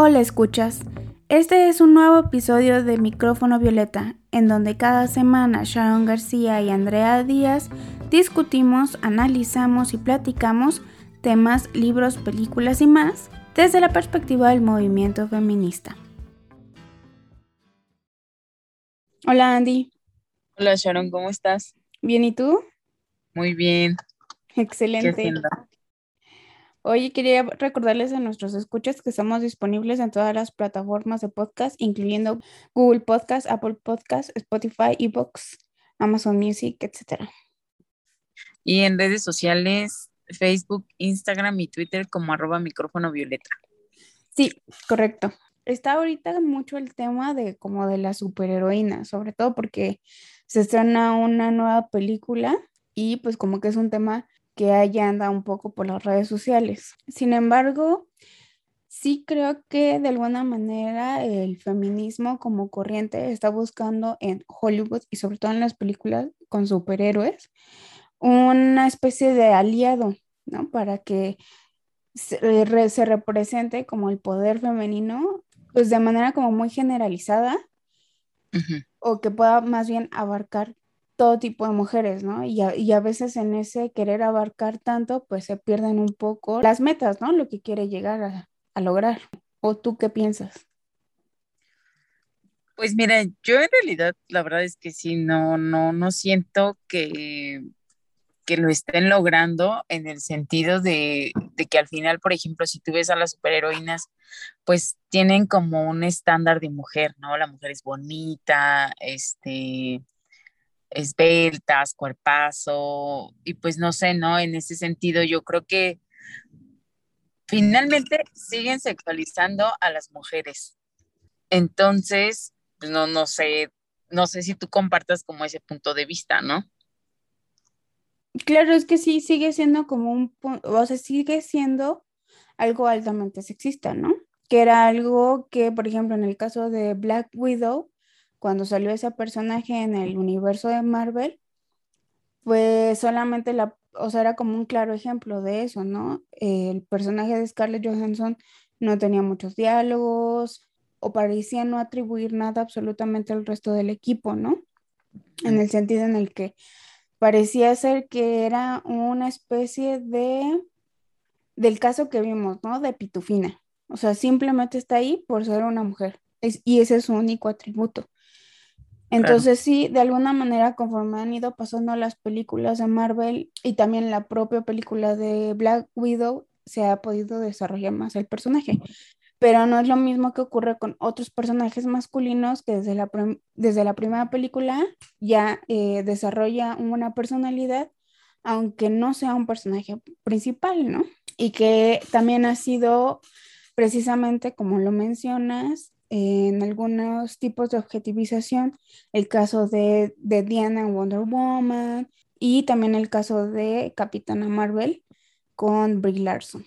Hola escuchas, este es un nuevo episodio de Micrófono Violeta, en donde cada semana Sharon García y Andrea Díaz discutimos, analizamos y platicamos temas, libros, películas y más desde la perspectiva del movimiento feminista. Hola Andy. Hola Sharon, ¿cómo estás? Bien, ¿y tú? Muy bien. Excelente. Hoy quería recordarles a nuestros escuchas que estamos disponibles en todas las plataformas de podcast, incluyendo Google Podcast, Apple Podcast, Spotify, Evox, Amazon Music, etc. Y en redes sociales, Facebook, Instagram y Twitter como arroba micrófono violeta. Sí, correcto. Está ahorita mucho el tema de como de la superheroína, sobre todo porque se estrena una nueva película y pues como que es un tema que allá anda un poco por las redes sociales. Sin embargo, sí creo que de alguna manera el feminismo como corriente está buscando en Hollywood y sobre todo en las películas con superhéroes una especie de aliado, ¿no? Para que se, represente como el poder femenino, pues de manera como muy generalizada, o que pueda más bien abarcar todo tipo de mujeres, ¿no? Y a, veces en ese querer abarcar tanto, pues se pierden un poco las metas, ¿no? Lo que quiere llegar a, a lograr. ¿O tú qué piensas? Pues mira, yo en realidad la verdad es que sí, no, no, no siento que, que lo estén logrando en el sentido de, de, que al final, por ejemplo, si tú ves a las superheroínas, pues tienen como un estándar de mujer, ¿no? La mujer es bonita, este, esbeltas, cuerpazo, y pues no sé, ¿no? En ese sentido, yo creo que finalmente siguen sexualizando a las mujeres. Entonces, pues no, no sé, no sé si tú compartas como ese punto de vista, ¿no? Claro, es que sí, sigue siendo como un, o sea, sigue siendo algo altamente sexista, ¿no? Que era algo que, por ejemplo, en el caso de Black Widow, cuando salió ese personaje en el universo de Marvel, pues solamente la, o sea, era como un claro ejemplo de eso, ¿no? El personaje de Scarlett Johansson no tenía muchos diálogos o parecía no atribuir nada absolutamente al resto del equipo, ¿no? En el sentido en el que parecía ser que era una especie de, del caso que vimos, ¿no? De Pitufina. O sea, simplemente está ahí por ser una mujer. y ese es su único atributo. Entonces sí, de alguna manera conforme han ido pasando las películas de Marvel y también la propia película de Black Widow, se ha podido desarrollar más el personaje. Pero no es lo mismo que ocurre con otros personajes masculinos que desde la, desde la primera película ya eh, desarrolla una personalidad, aunque no sea un personaje principal, ¿no? Y que también ha sido precisamente, como lo mencionas, en algunos tipos de objetivización, el caso de, de Diana Wonder Woman y también el caso de Capitana Marvel con Brie Larson.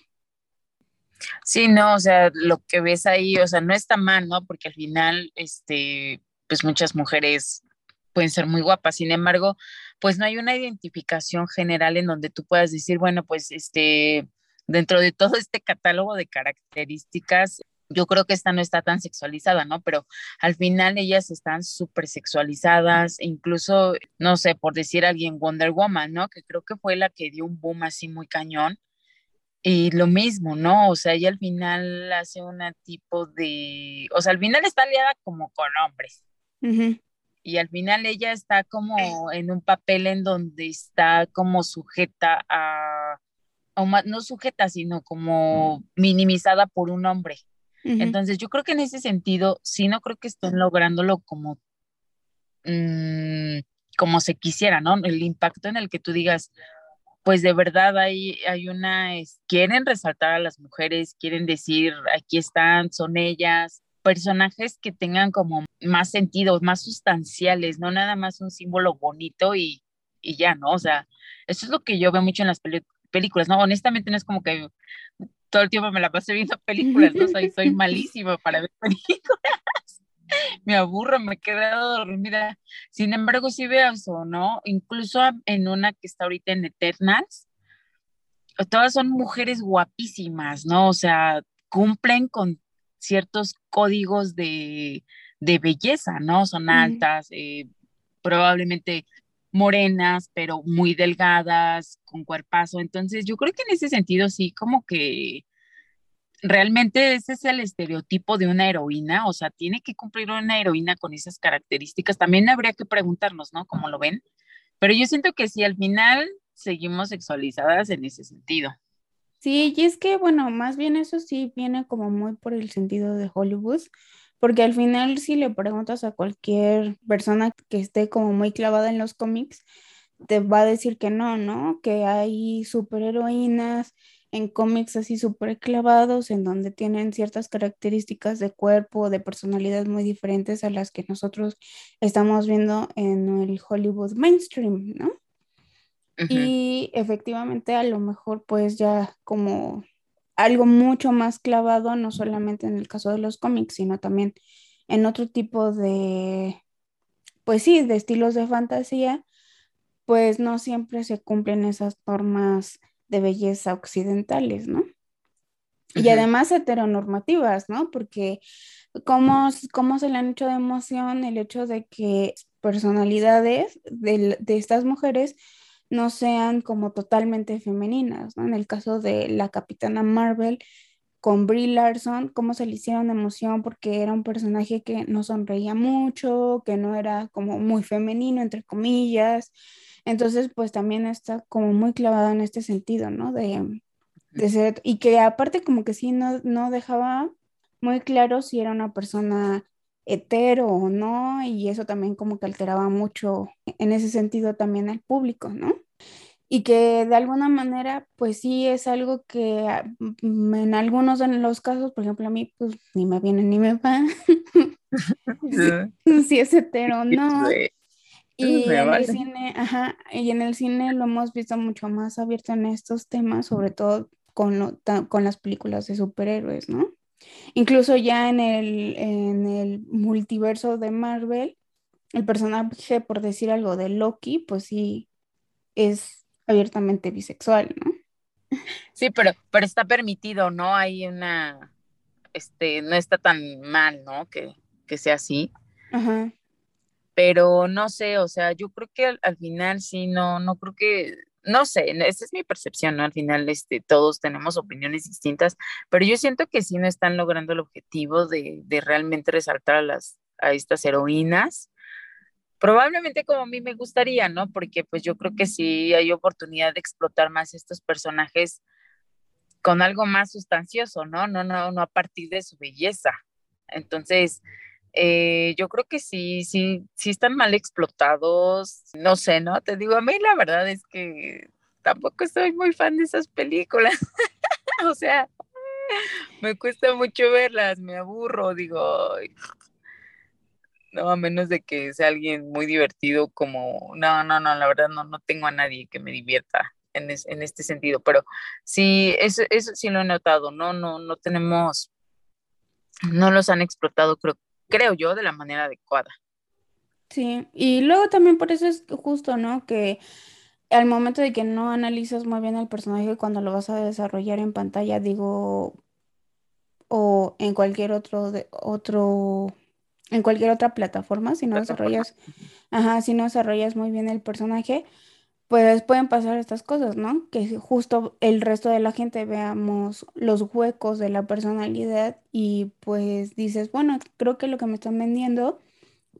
Sí, no, o sea, lo que ves ahí, o sea, no está mal, ¿no? Porque al final, este, pues muchas mujeres pueden ser muy guapas, sin embargo, pues no hay una identificación general en donde tú puedas decir, bueno, pues este, dentro de todo este catálogo de características, yo creo que esta no está tan sexualizada, ¿no? Pero al final ellas están súper sexualizadas, incluso, no sé, por decir alguien, Wonder Woman, ¿no? Que creo que fue la que dio un boom así muy cañón. Y lo mismo, ¿no? O sea, ella al final hace un tipo de, o sea, al final está aliada como con hombres. Y al final ella está como en un papel en donde está como sujeta a, o no sujeta, sino como minimizada por un hombre. Entonces, yo creo que en ese sentido, sí, no creo que estén lográndolo como, mm, como se quisiera, ¿no? El impacto en el que tú digas, pues de verdad hay, hay una, quieren resaltar a las mujeres, quieren decir, aquí están, son ellas, personajes que tengan como más sentido, más sustanciales, no nada más un símbolo bonito y, y ya, ¿no? O sea, eso es lo que yo veo mucho en las películas, ¿no? Honestamente no es como que todo el tiempo me la pasé viendo películas, ¿no? Soy, soy malísima para ver películas. me aburro, me quedo dormida. Sin embargo, sí veo eso, ¿no? Incluso en una que está ahorita en Eternals, todas son mujeres guapísimas, ¿no? O sea, cumplen con ciertos códigos de, belleza, ¿no? Son altas, eh, probablemente morenas, pero muy delgadas, con cuerpazo. Entonces, yo creo que en ese sentido sí, como que realmente ese es el estereotipo de una heroína, o sea, tiene que cumplir una heroína con esas características. También habría que preguntarnos, ¿no? ¿Cómo lo ven? Pero yo siento que sí, al final seguimos sexualizadas en ese sentido. Sí, y es que, bueno, más bien eso sí viene como muy por el sentido de Hollywood, porque al final si le preguntas a cualquier persona que esté como muy clavada en los cómics, te va a decir que no, ¿no? Que hay superheroínas en cómics así súper clavados, en donde tienen ciertas características de cuerpo, de personalidad muy diferentes a las que nosotros estamos viendo en el Hollywood mainstream, ¿no? Y efectivamente a lo mejor pues ya como algo mucho más clavado, no solamente en el caso de los cómics, sino también en otro tipo de, pues sí, de estilos de fantasía, pues no siempre se cumplen esas normas de belleza occidentales, ¿no? Y además heteronormativas, ¿no? Porque ¿cómo, ¿cómo, se le han hecho de emoción el hecho de que personalidades de, de estas mujeres no sean como totalmente femeninas, ¿no? En el caso de la Capitana Marvel con Brie Larson, cómo se le hicieron emoción porque era un personaje que no sonreía mucho, que no era como muy femenino, entre comillas. Entonces, pues también está como muy clavada en este sentido, ¿no? De, de ser, y que aparte como que sí no, no dejaba muy claro si era una persona hetero o no, y eso también como que alteraba mucho en ese sentido también al público, ¿no? Y que de alguna manera, pues sí es algo que ah, mm, en algunos de los casos, por ejemplo, a mí, pues ni me viene ni me va. si, es hetero o no. Y en el cine, ajá, y en el cine lo hemos visto mucho más abierto en estos temas, sobre todo con, con las películas de superhéroes, ¿no? Incluso ya en el, en el multiverso de Marvel, el personaje, por decir algo, de Loki, pues sí es abiertamente bisexual, ¿no? Sí, pero, pero está permitido, ¿no? Hay una, este, no está tan mal, ¿no? Que, que sea así. Ajá. Pero no sé, o sea, yo creo que al, al final sí, no, no creo que no sé, esa es mi percepción, ¿no? Al final, este, todos tenemos opiniones distintas, pero yo siento que sí no están logrando el objetivo de, realmente resaltar a las, a estas heroínas, probablemente como a mí me gustaría, ¿no? Porque pues yo creo que sí hay oportunidad de explotar más estos personajes con algo más sustancioso, ¿no? No, no, no a partir de su belleza. Entonces, eh, yo creo que sí, sí, sí están mal explotados. No sé, ¿no? Te digo, a mí la verdad es que tampoco soy muy fan de esas películas. o sea, me cuesta mucho verlas, me aburro, digo. No, a menos de que sea alguien muy divertido como, no, no, no, la verdad no, no tengo a nadie que me divierta en, en este sentido, pero sí, eso, eso sí lo he notado, no, no, no tenemos, no los han explotado, creo, creo yo, de la manera adecuada. Sí, y luego también por eso es justo, ¿no? Que al momento de que no analizas muy bien el personaje cuando lo vas a desarrollar en pantalla, digo, o en cualquier otro, de, otro, en cualquier otra plataforma, si no desarrollas, ajá, si no desarrollas muy bien el personaje, pues pueden pasar estas cosas, ¿no? Que justo el resto de la gente veamos los huecos de la personalidad y pues dices, bueno, creo que lo que me están vendiendo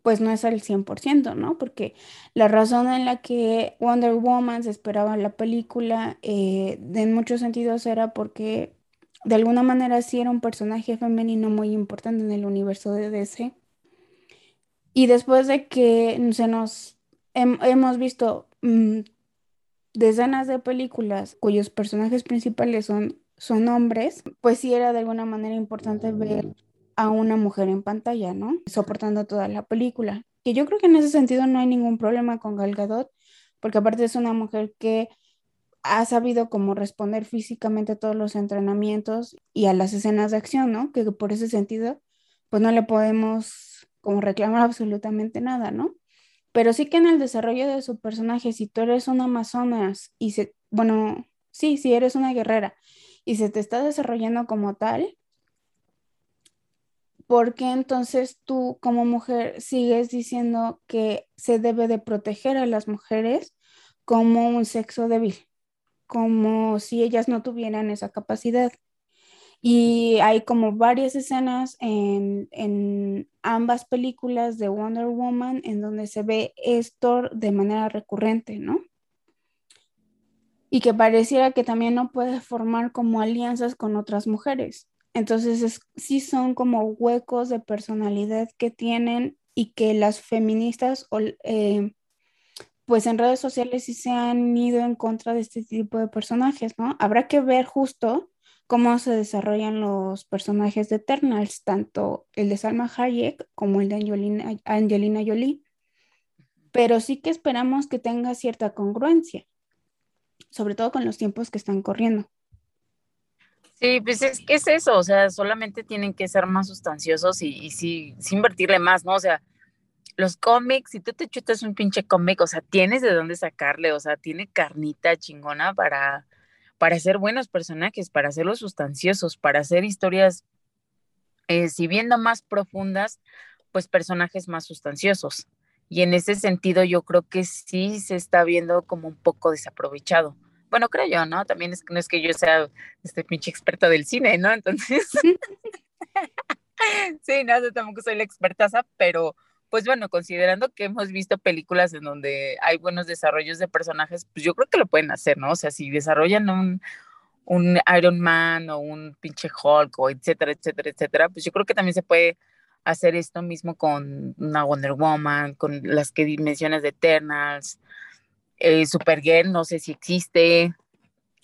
pues no es al 100%, ¿no? Porque la razón en la que Wonder Woman se esperaba la película eh, en muchos sentidos era porque de alguna manera sí era un personaje femenino muy importante en el universo de DC. Y después de que se nos hemos visto mm, decenas de películas cuyos personajes principales son, son hombres, pues sí era de alguna manera importante ver a una mujer en pantalla, ¿no? Soportando toda la película. Que yo creo que en ese sentido no hay ningún problema con Gal Gadot, porque aparte es una mujer que ha sabido cómo responder físicamente a todos los entrenamientos y a las escenas de acción, ¿no? Que por ese sentido, pues no le podemos como reclamar absolutamente nada, ¿no? Pero sí que en el desarrollo de su personaje, si tú eres una amazonas y se, bueno, sí, si eres una guerrera y se te está desarrollando como tal, ¿por qué entonces tú como mujer sigues diciendo que se debe de proteger a las mujeres como un sexo débil? Como si ellas no tuvieran esa capacidad. Y hay como varias escenas en, en, ambas películas de Wonder Woman en donde se ve esto de manera recurrente, ¿no? Y que pareciera que también no puede formar como alianzas con otras mujeres. Entonces, sí son como huecos de personalidad que tienen y que las feministas, eh, pues en redes sociales sí se han ido en contra de este tipo de personajes, ¿no? Habrá que ver justo cómo se desarrollan los personajes de Eternals, tanto el de Salma Hayek como el de Angelina, Angelina Jolie. Pero sí que esperamos que tenga cierta congruencia, sobre todo con los tiempos que están corriendo. Sí, pues es que es eso, o sea, solamente tienen que ser más sustanciosos y, y sí, invertirle más, ¿no? O sea, los cómics, si tú te chutas un pinche cómic, o sea, tienes de dónde sacarle, o sea, tiene carnita chingona para, para ser buenos personajes, para hacerlos sustanciosos, para hacer historias, eh, si bien no más profundas, pues personajes más sustanciosos. Y en ese sentido yo creo que sí se está viendo como un poco desaprovechado bueno, creo yo, ¿no? También es que no es que yo sea este pinche experta del cine, ¿no? Entonces, sí, no, yo tampoco soy la expertaza, pero pues bueno, considerando que hemos visto películas en donde hay buenos desarrollos de personajes, pues yo creo que lo pueden hacer, ¿no? O sea, si desarrollan un, un Iron Man o un pinche Hulk o etcétera, etcétera, etcétera, pues yo creo que también se puede hacer esto mismo con una Wonder Woman, con las que mencionas de Eternals, eh, Supergirl, no sé si existe,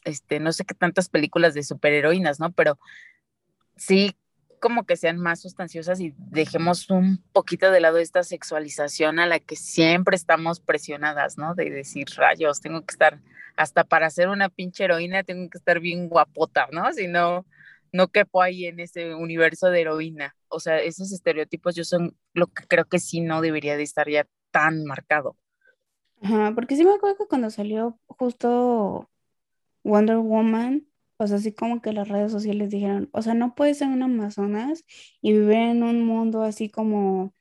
este, no sé qué tantas películas de superheroínas, ¿no? Pero sí, como que sean más sustanciosas y dejemos un poquito de lado esta sexualización a la que siempre estamos presionadas, ¿no? De decir, rayos, tengo que estar, hasta para ser una pinche heroína, tengo que estar bien guapota, ¿no? Si no, no quepo ahí en ese universo de heroína. O sea, esos estereotipos yo son lo que creo que sí no debería de estar ya tan marcado. Ajá, porque sí me acuerdo que cuando salió justo Wonder Woman, o sea, así como que las redes sociales dijeron, o sea, no puedes ser un Amazonas y vivir en un mundo así como,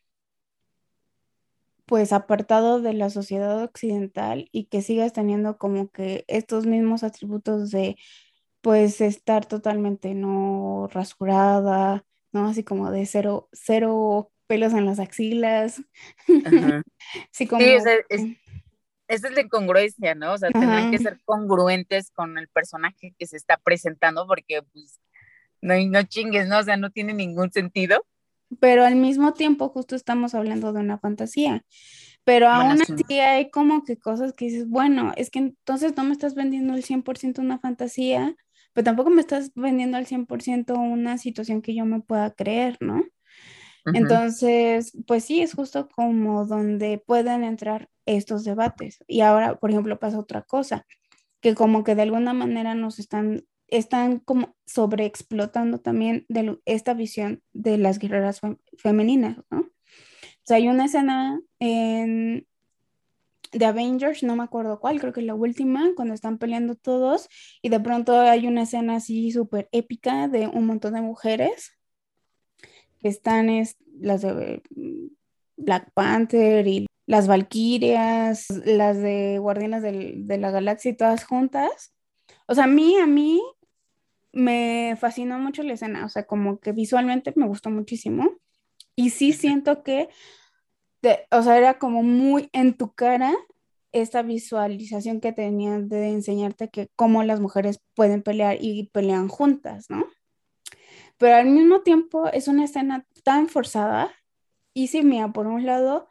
pues, apartado de la sociedad occidental y que sigas teniendo como que estos mismos atributos de, pues, estar totalmente no rasurada, ¿no? Así como de cero, cero pelos en las axilas. Sí, como... Sí, esa es la incongruencia, ¿no? O sea, tendrán que ser congruentes con el personaje que se está presentando porque, pues, no, no chingues, ¿no? O sea, no tiene ningún sentido. Pero al mismo tiempo, justo estamos hablando de una fantasía. Pero aún así hay como que cosas que dices, bueno, es que entonces no me estás vendiendo el 100% una fantasía, pero tampoco me estás vendiendo al 100% una situación que yo me pueda creer, ¿no? Entonces, pues sí, es justo como donde pueden entrar estos debates. Y ahora, por ejemplo, pasa otra cosa, que como que de alguna manera nos están, están como sobreexplotando también de esta visión de las guerreras femeninas, ¿no? O sea, hay una escena en de Avengers, no me acuerdo cuál, creo que es la última, cuando están peleando todos y de pronto hay una escena así súper épica de un montón de mujeres están es, las de mm, Black Panther y las Valkyrias, las de Guardianes de la Galaxia y todas juntas. O sea, a mí, a mí me fascinó mucho la escena, o sea, como que visualmente me gustó muchísimo. Y sí siento que, o sea, era como muy en tu cara esta visualización que tenían de enseñarte que cómo las mujeres pueden pelear y pelean juntas, ¿no? Pero al mismo tiempo es una escena tan forzada. Y sí, mira, por un lado,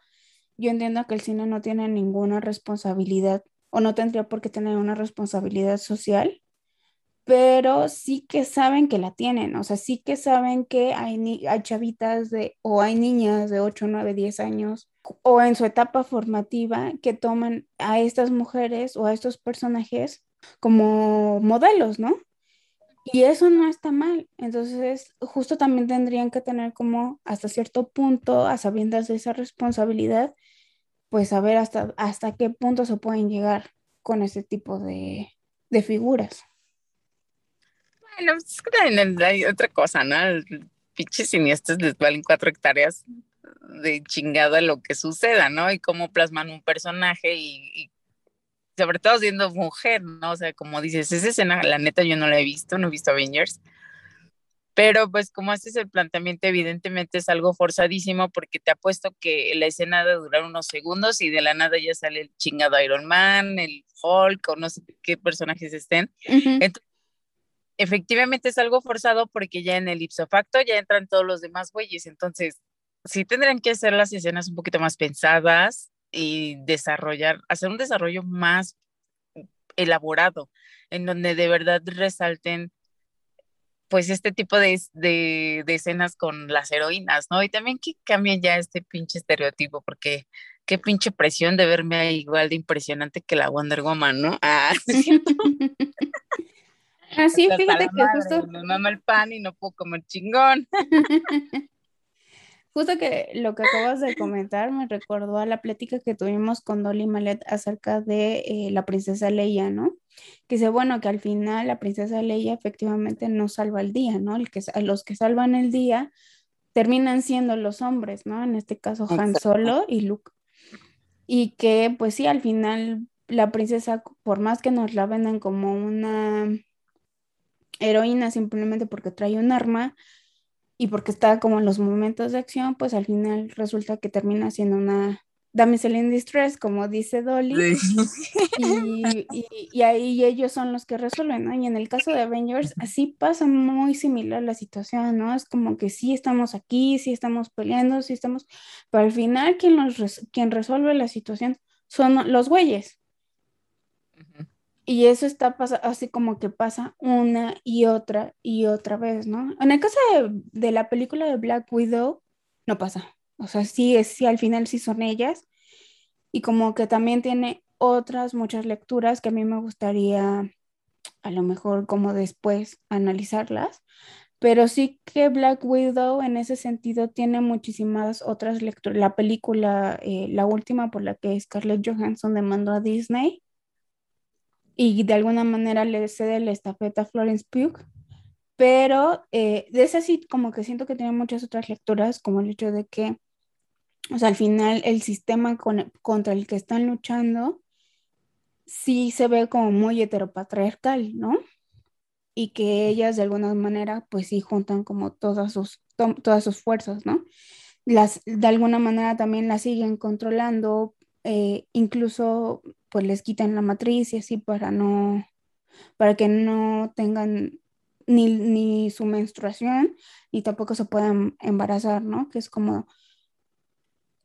yo entiendo que el cine no tiene ninguna responsabilidad o no tendría por qué tener una responsabilidad social, pero sí que saben que la tienen, o sea, sí que saben que hay, hay chavitas de, o hay niñas de 8, 9, 10 años o en su etapa formativa que toman a estas mujeres o a estos personajes como modelos, ¿no? Y eso no está mal. Entonces, justo también tendrían que tener como hasta cierto punto, a sabiendas de esa responsabilidad, pues saber hasta, hasta qué punto se pueden llegar con ese tipo de, figuras. Bueno, es que hay otra cosa, ¿no? pinches cineastas les valen cuatro hectáreas de chingada lo que suceda, ¿no? Y cómo plasman un personaje y, sobre todo siendo mujer, ¿no? O sea, como dices, esa escena, la neta yo no la he visto, no he visto Avengers, pero pues como haces el planteamiento, evidentemente es algo forzadísimo porque te apuesto que la escena de durar unos segundos y de la nada ya sale el chingado Iron Man, el Hulk o no sé qué personajes estén. Entonces, efectivamente es algo forzado porque ya en el ipso facto ya entran todos los demás güeyes, entonces sí tendrían que hacer las escenas un poquito más pensadas y desarrollar, hacer un desarrollo más elaborado, en donde de verdad resalten pues este tipo de, de, escenas con las heroínas, ¿no? Y también que cambien ya este pinche estereotipo, porque qué pinche presión de verme igual de impresionante que la Wonder Woman, ¿no? Ah, Así, ah, fíjate que justo. Me mama el pan y no puedo comer chingón. Justo que lo que acabas de comentar me recordó a la plática que tuvimos con Dolly Malet acerca de eh, la princesa Leia, ¿no? Que dice, bueno, que al final la princesa Leia efectivamente no salva el día, ¿no? El que, los que salvan el día terminan siendo los hombres, ¿no? En este caso Han Solo y Luke. Y que pues sí, al final la princesa, por más que nos la vendan como una heroína simplemente porque trae un arma, y porque está como en los momentos de acción, pues al final resulta que termina siendo una damsel in distress, como dice Dolly, y, y, ahí ellos son los que resuelven, ¿no? Y en el caso de Avengers, así pasa muy similar la situación, ¿no? Es como que sí estamos aquí, sí estamos peleando, sí estamos, pero al final quien, los, quien resuelve la situación son los güeyes. Y eso está así como que pasa una y otra y otra vez, ¿no? En el caso de, la película de Black Widow, no pasa. O sea, sí, es, sí, al final sí son ellas. Y como que también tiene otras muchas lecturas que a mí me gustaría a lo mejor como después analizarlas. Pero sí que Black Widow en ese sentido tiene muchísimas otras lecturas. La película, eh, la última por la que Scarlett Johansson demandó a Disney, y de alguna manera le cede la estafeta a Florence Pugh, pero eh, de ese sí como que siento que tiene muchas otras lecturas, como el hecho de que, o sea, al final el sistema contra el que están luchando sí se ve como muy heteropatriarcal, ¿no? Y que ellas de alguna manera pues sí juntan como todas sus, todas sus fuerzas, ¿no? Las, de alguna manera también las siguen controlando, eh, incluso pues les quitan la matriz y así para no, para que no tengan ni, su menstruación y tampoco se puedan embarazar, ¿no? Que es como,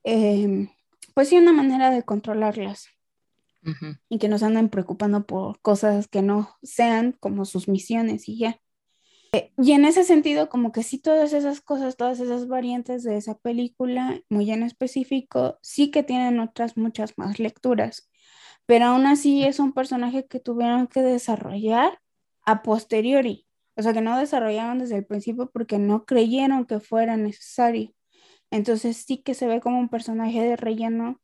em, pues sí, una manera de controlarlas y que nos anden preocupando por cosas que no sean como sus misiones y ya. Eh, y en ese sentido, como que sí, todas esas cosas, todas esas variantes de esa película, muy en específico, sí que tienen otras muchas más lecturas pero aún así es un personaje que tuvieron que desarrollar a posteriori, o sea que no desarrollaron desde el principio porque no creyeron que fuera necesario. Entonces sí que se ve como un personaje de relleno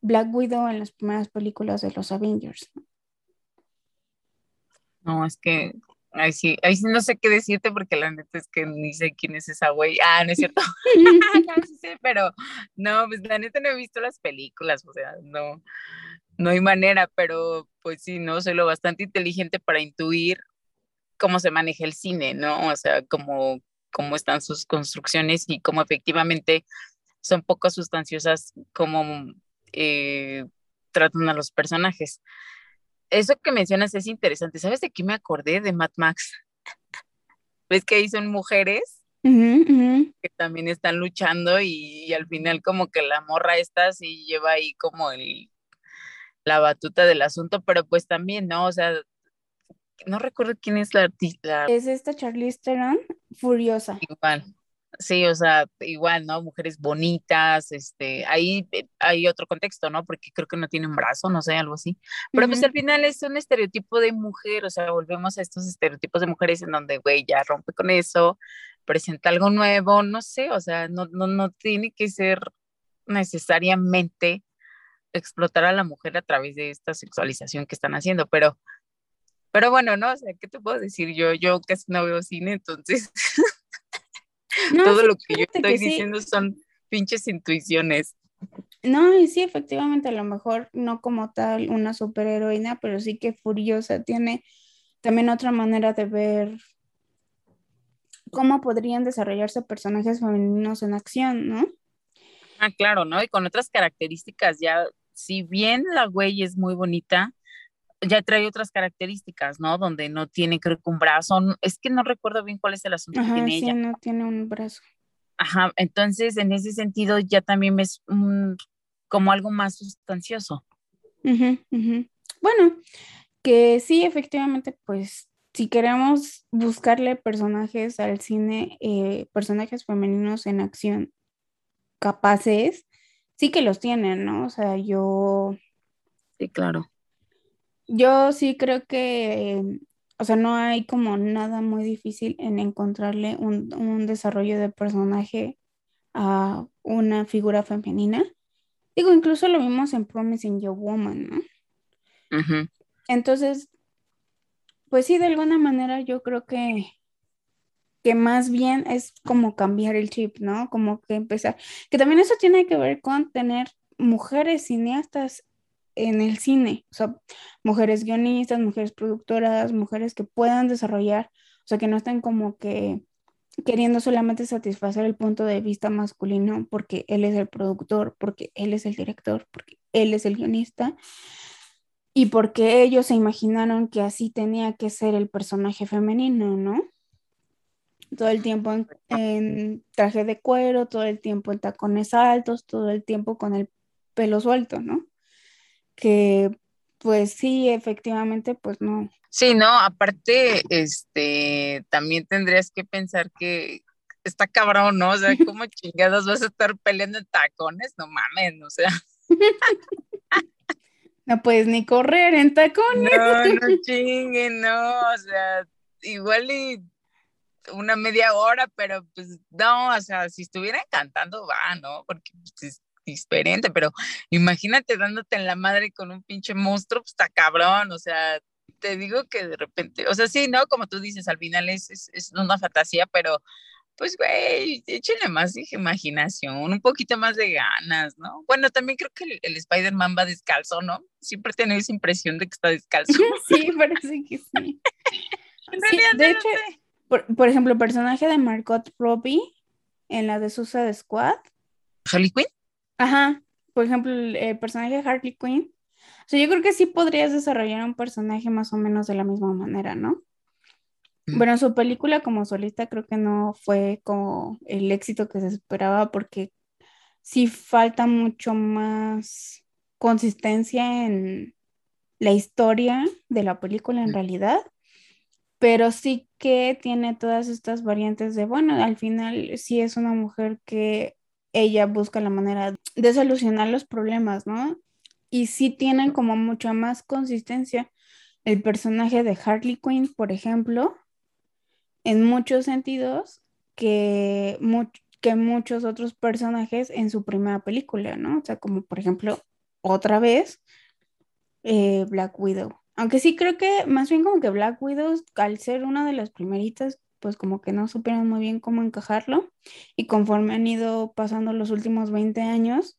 Black Widow en las primeras películas de los Avengers. No, es que ahí sí, ahí sí no sé qué decirte porque la neta es que ni sé quién es esa güey. Ah, no es cierto. no sé, pero no, pues la neta no he visto las películas, o sea, no, no hay manera, pero pues sí, ¿no? Soy lo bastante inteligente para intuir cómo se maneja el cine, ¿no? O sea, cómo, cómo están sus construcciones y cómo efectivamente son poco sustanciosas, cómo eh, tratan a los personajes. Eso que mencionas es interesante. ¿Sabes de qué me acordé de Mad Max? ¿Ves que ahí son mujeres? que también están luchando y, y, al final como que la morra esta sí lleva ahí como el, la batuta del asunto, pero pues también, ¿no? O sea, no recuerdo quién es la artista. Es esta Charlize Theron, furiosa. Igual. Sí, o sea, igual, ¿no? Mujeres bonitas, este, ahí eh, hay otro contexto, ¿no? Porque creo que no tiene un brazo, no sé, algo así. Pero pues al final es un estereotipo de mujer, o sea, volvemos a estos estereotipos de mujeres en donde, güey, ya rompe con eso, presenta algo nuevo, no sé, o sea, no, no, no tiene que ser necesariamente explotar a la mujer a través de esta sexualización que están haciendo, pero, pero bueno, ¿no? O sea, ¿qué te puedo decir? Yo, yo casi no veo cine, entonces. Todo lo que yo estoy diciendo son pinches intuiciones. No, y sí, efectivamente, a lo mejor no como tal una superheroína, pero sí que Furiosa tiene también otra manera de ver cómo podrían desarrollarse personajes femeninos en acción, ¿no? Ah, claro, ¿no? Y con otras características, ya, si bien la güey es muy bonita, ya trae otras características, ¿no? Donde no tiene, creo que un brazo, es que no recuerdo bien cuál es el asunto que tiene sí, no tiene un brazo. Ajá, entonces en ese sentido ya también es como algo más sustancioso. Bueno, que sí, efectivamente, pues si queremos buscarle personajes al cine, eh, personajes femeninos en acción capaces, sí que los tienen, ¿no? O sea, yo... Sí, claro. Yo sí creo que o sea, no hay como nada muy difícil en encontrarle un, desarrollo de personaje a una figura femenina. Digo, incluso lo vimos en Promising Young Woman, ¿no? Entonces, pues sí, de alguna manera yo creo que, que más bien es como cambiar el chip, ¿no? Como que empezar, que también eso tiene que ver con tener mujeres cineastas en el cine, o sea, mujeres guionistas, mujeres productoras, mujeres que puedan desarrollar, o sea, que no estén como que queriendo solamente satisfacer el punto de vista masculino porque él es el productor, porque él es el director, porque él es el guionista y porque ellos se imaginaron que así tenía que ser el personaje femenino, ¿no? Todo el tiempo en, en traje de cuero, todo el tiempo en tacones altos, todo el tiempo con el pelo suelto, ¿no? que pues sí, efectivamente, pues no. Sí, no, aparte, este, también tendrías que pensar que está cabrón, ¿no? O sea, ¿cómo chingados vas a estar peleando en tacones? No mames, o sea. No puedes ni correr en tacones. No, no chinguen, no, o sea, igual y una media hora, pero pues no, o sea, si estuvieran cantando va, ¿no? Porque pues, diferente, pero imagínate dándote en la madre con un pinche monstruo, pues está cabrón, o sea, te digo que de repente, o sea, sí, ¿no? Como tú dices, al final es, es, una fantasía, pero pues, güey, échenle más imaginación, un poquito más de ganas, ¿no? Bueno, también creo que el, Spider-Man va descalzo, ¿no? Siempre tengo esa impresión de que está descalzo. Sí, parece que sí. de hecho, por, por, ejemplo, el personaje de Margot Robbie en la de Suicide Squad. ¿Harley Quinn? Ajá, por ejemplo, el, personaje de Harley Quinn. O sea, yo creo que sí podrías desarrollar un personaje más o menos de la misma manera, ¿no? Mm. Bueno, su película como solista creo que no fue como el éxito que se esperaba porque sí falta mucho más consistencia en la historia de la película en mm. realidad, pero sí que tiene todas estas variantes de, bueno, al final sí es una mujer que ella busca la manera de solucionar los problemas, ¿no? Y sí tienen como mucha más consistencia el personaje de Harley Quinn, por ejemplo, en muchos sentidos que, que muchos otros personajes en su primera película, ¿no? O sea, como por ejemplo, otra vez, eh, Black Widow. Aunque sí creo que más bien como que Black Widow, al ser una de las primeritas, pues como que no supieron muy bien cómo encajarlo y conforme han ido pasando los últimos 20 años,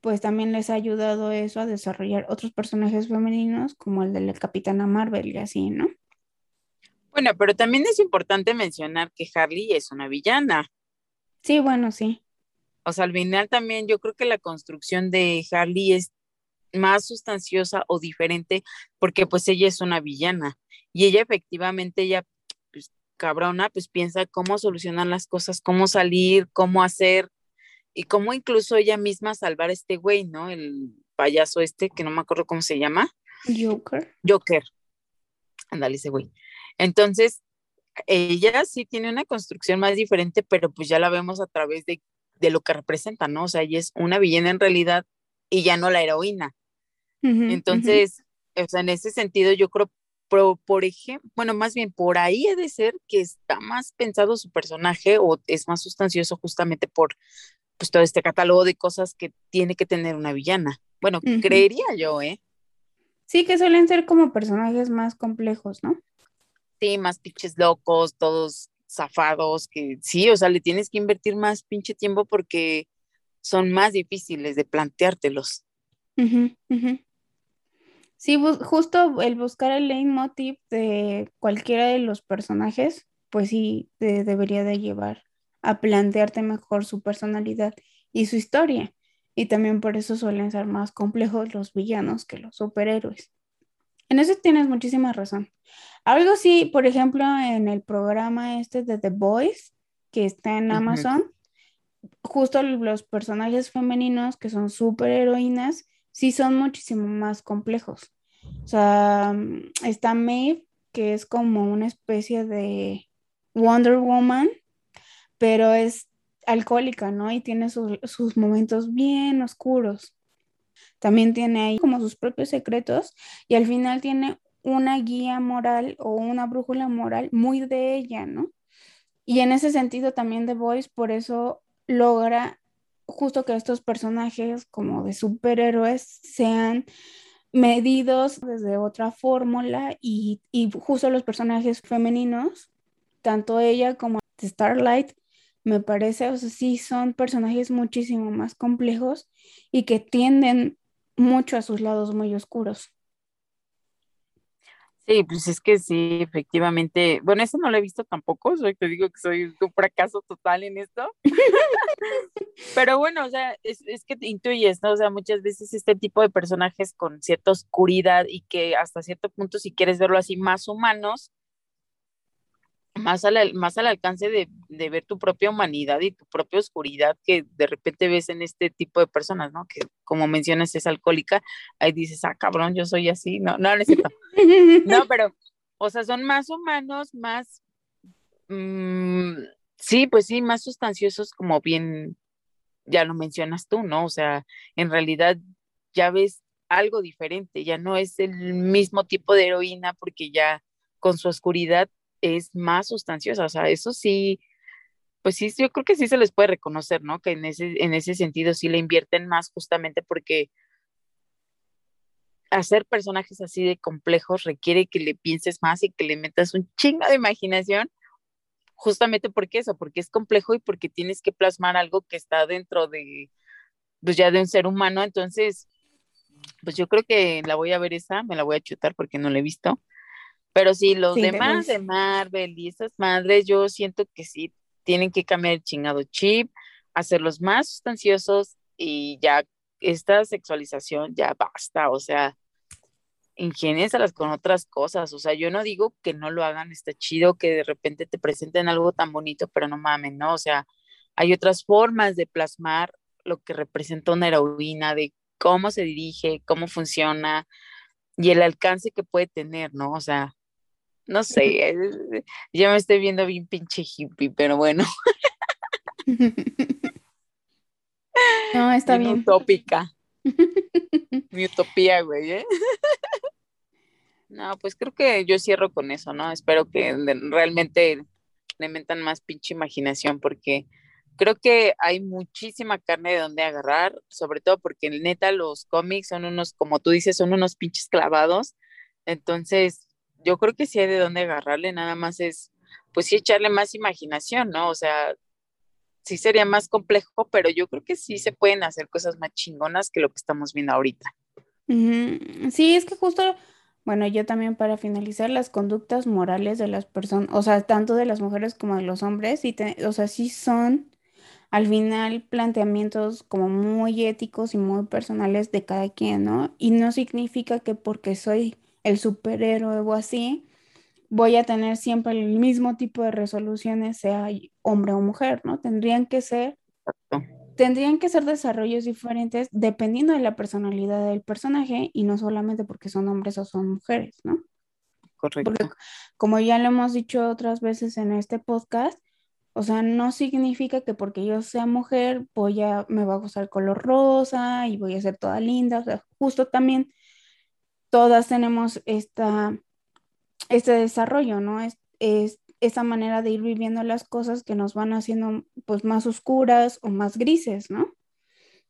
pues también les ha ayudado eso a desarrollar otros personajes femeninos como el de la Capitana Marvel y así, ¿no? Bueno, pero también es importante mencionar que Harley es una villana. Sí, bueno, sí. O sea, al final también yo creo que la construcción de Harley es más sustanciosa o diferente porque pues ella es una villana y ella efectivamente ella cabrona, pues piensa cómo solucionar las cosas, cómo salir, cómo hacer y cómo incluso ella misma salvar a este güey, ¿no? El payaso este, que no me acuerdo cómo se llama. Joker. Joker. Ándale ese güey. Entonces, ella sí tiene una construcción más diferente, pero pues ya la vemos a través de, de lo que representa, ¿no? O sea, ella es una villana en realidad y ya no la heroína. Entonces, o sea, en ese sentido, yo creo pero, por ejemplo, bueno, más bien por ahí he de ser que está más pensado su personaje o es más sustancioso justamente por pues todo este catálogo de cosas que tiene que tener una villana. Bueno, creería yo, ¿eh? Sí, que suelen ser como personajes más complejos, ¿no? Sí, más pinches locos, todos zafados, que sí, o sea, le tienes que invertir más pinche tiempo porque son más difíciles de planteártelos. Sí, justo el buscar el leitmotiv de cualquiera de los personajes, pues sí, te debería de llevar a plantearte mejor su personalidad y su historia. Y también por eso suelen ser más complejos los villanos que los superhéroes. En eso tienes muchísima razón. Algo sí, por ejemplo, en el programa este de The Boys, que está en Amazon, justo los personajes femeninos que son superheroínas, sí son muchísimo más complejos. O sea, está Maeve, que es como una especie de Wonder Woman, pero es alcohólica, ¿no? Y tiene sus, momentos bien oscuros. También tiene ahí como sus propios secretos y al final tiene una guía moral o una brújula moral muy de ella, ¿no? Y en ese sentido también The Voice por eso logra justo que estos personajes como de superhéroes sean medidos desde otra fórmula y, y justo los personajes femeninos, tanto ella como Starlight, me parece, o sea, sí son personajes muchísimo más complejos y que tienden mucho a sus lados muy oscuros. Sí, pues es que sí, efectivamente. Bueno, eso no lo he visto tampoco, soy, te digo que soy un fracaso total en esto. Pero bueno, o sea, es, es que intuyes, ¿no? O sea, muchas veces este tipo de personajes con cierta oscuridad y que hasta cierto punto, si quieres verlo así, más humanos, más al, más al alcance de, de, ver tu propia humanidad y tu propia oscuridad que de repente ves en este tipo de personas, ¿no? Que como mencionas es alcohólica, ahí dices, ah, cabrón, yo soy así, no, no, necesito. No, pero, o sea, son más humanos, más, mmm, sí, pues sí, más sustanciosos, como bien, ya lo mencionas tú, ¿no? O sea, en realidad ya ves algo diferente, ya no es el mismo tipo de heroína porque ya con su oscuridad es más sustanciosa, o sea, eso sí, pues sí, yo creo que sí se les puede reconocer, ¿no? Que en ese, en ese sentido sí le invierten más justamente porque hacer personajes así de complejos requiere que le pienses más y que le metas un chingo de imaginación, justamente porque eso, porque es complejo y porque tienes que plasmar algo que está dentro de, pues ya de un ser humano, entonces, pues yo creo que la voy a ver esa, me la voy a chutar porque no la he visto, pero sí, los demás de Marvel y esas madres, yo siento que sí tienen que cambiar el chingado chip, hacerlos más sustanciosos y ya esta sexualización ya basta, o sea, ingeniénsalas con otras cosas, o sea, yo no digo que no lo hagan, está chido que de repente te presenten algo tan bonito, pero no mamen, ¿no? O sea, hay otras formas de plasmar lo que representa una heroína, de cómo se dirige, cómo funciona y el alcance que puede tener, ¿no? O sea, no sé, ya me estoy viendo bien pinche hippie, pero bueno. No, está bien. Utópica. Mi utopía, güey, ¿eh? No, pues creo que yo cierro con eso, ¿no? Espero que realmente le metan más pinche imaginación porque creo que hay muchísima carne de donde agarrar, sobre todo porque neta los cómics son unos, como tú dices, son unos pinches clavados. Entonces, yo creo que sí hay de dónde agarrarle, nada más es, pues sí, echarle más imaginación, ¿no? O sea, sí sería más complejo, pero yo creo que sí se pueden hacer cosas más chingonas que lo que estamos viendo ahorita. Sí, es que justo, bueno, yo también para finalizar, las conductas morales de las personas, o sea, tanto de las mujeres como de los hombres, y o sea, sí son al final planteamientos como muy éticos y muy personales de cada quien, ¿no? Y no significa que porque soy el superhéroe o así, voy a tener siempre el mismo tipo de resoluciones, sea hombre o mujer, ¿no? Tendrían que ser, tendrían que ser desarrollos diferentes dependiendo de la personalidad del personaje y no solamente porque son hombres o son mujeres, ¿no? Correcto. Porque como ya lo hemos dicho otras veces en este podcast, o sea, no significa que porque yo sea mujer voy a, me va a gustar color rosa y voy a ser toda linda, o sea, justo también todas tenemos esta, este desarrollo, ¿no? Es, es esa manera de ir viviendo las cosas que nos van haciendo pues más oscuras o más grises, ¿no?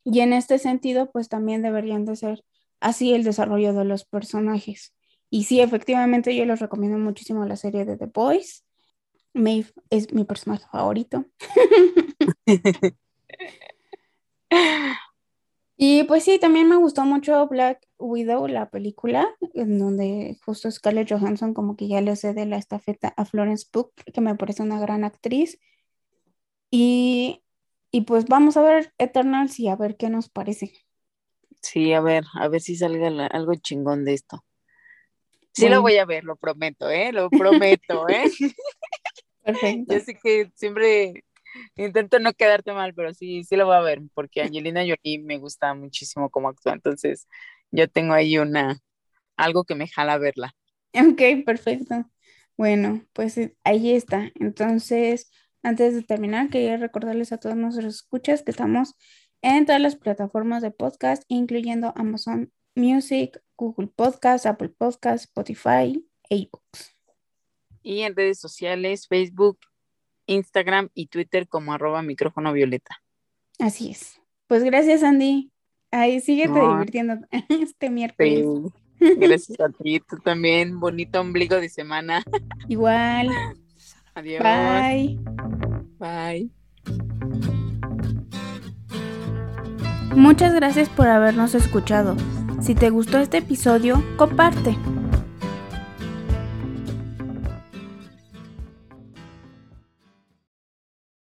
Y en este sentido, pues también deberían de ser así el desarrollo de los personajes. Y sí, efectivamente, yo les recomiendo muchísimo la serie de The Boys. Maeve es mi personaje favorito. y pues sí, también me gustó mucho Black Widow, la película, en donde justo Scarlett Johansson como que ya le cede la estafeta a Florence Pugh, que me parece una gran actriz. Y, y pues vamos a ver Eternals y a ver qué nos parece. Sí, a ver, a ver si salga algo chingón de esto. Sí lo voy a ver, lo prometo, ¿eh? Lo prometo, ¿eh? Perfecto. Yo sé que siempre intento no quedarte mal, pero sí, sí lo voy a ver, porque Angelina Jolie me gusta muchísimo cómo actúa, entonces yo tengo ahí una, algo que me jala verla. Ok, perfecto. Bueno, pues eh, ahí está. Entonces, antes de terminar, quería recordarles a todos nuestros escuchas que estamos en todas las plataformas de podcast, incluyendo Amazon Music, Google Podcast, Apple Podcast, Spotify e iBooks. Y en redes sociales, Facebook, Instagram y Twitter como arroba micrófono violeta. Así es. Pues gracias, Andy. Ahí síguete divirtiendo este miércoles. Gracias a ti, tú también. Bonito ombligo de semana. Igual. Adiós. Bye. Bye. Muchas gracias por habernos escuchado. Si te gustó este episodio, comparte.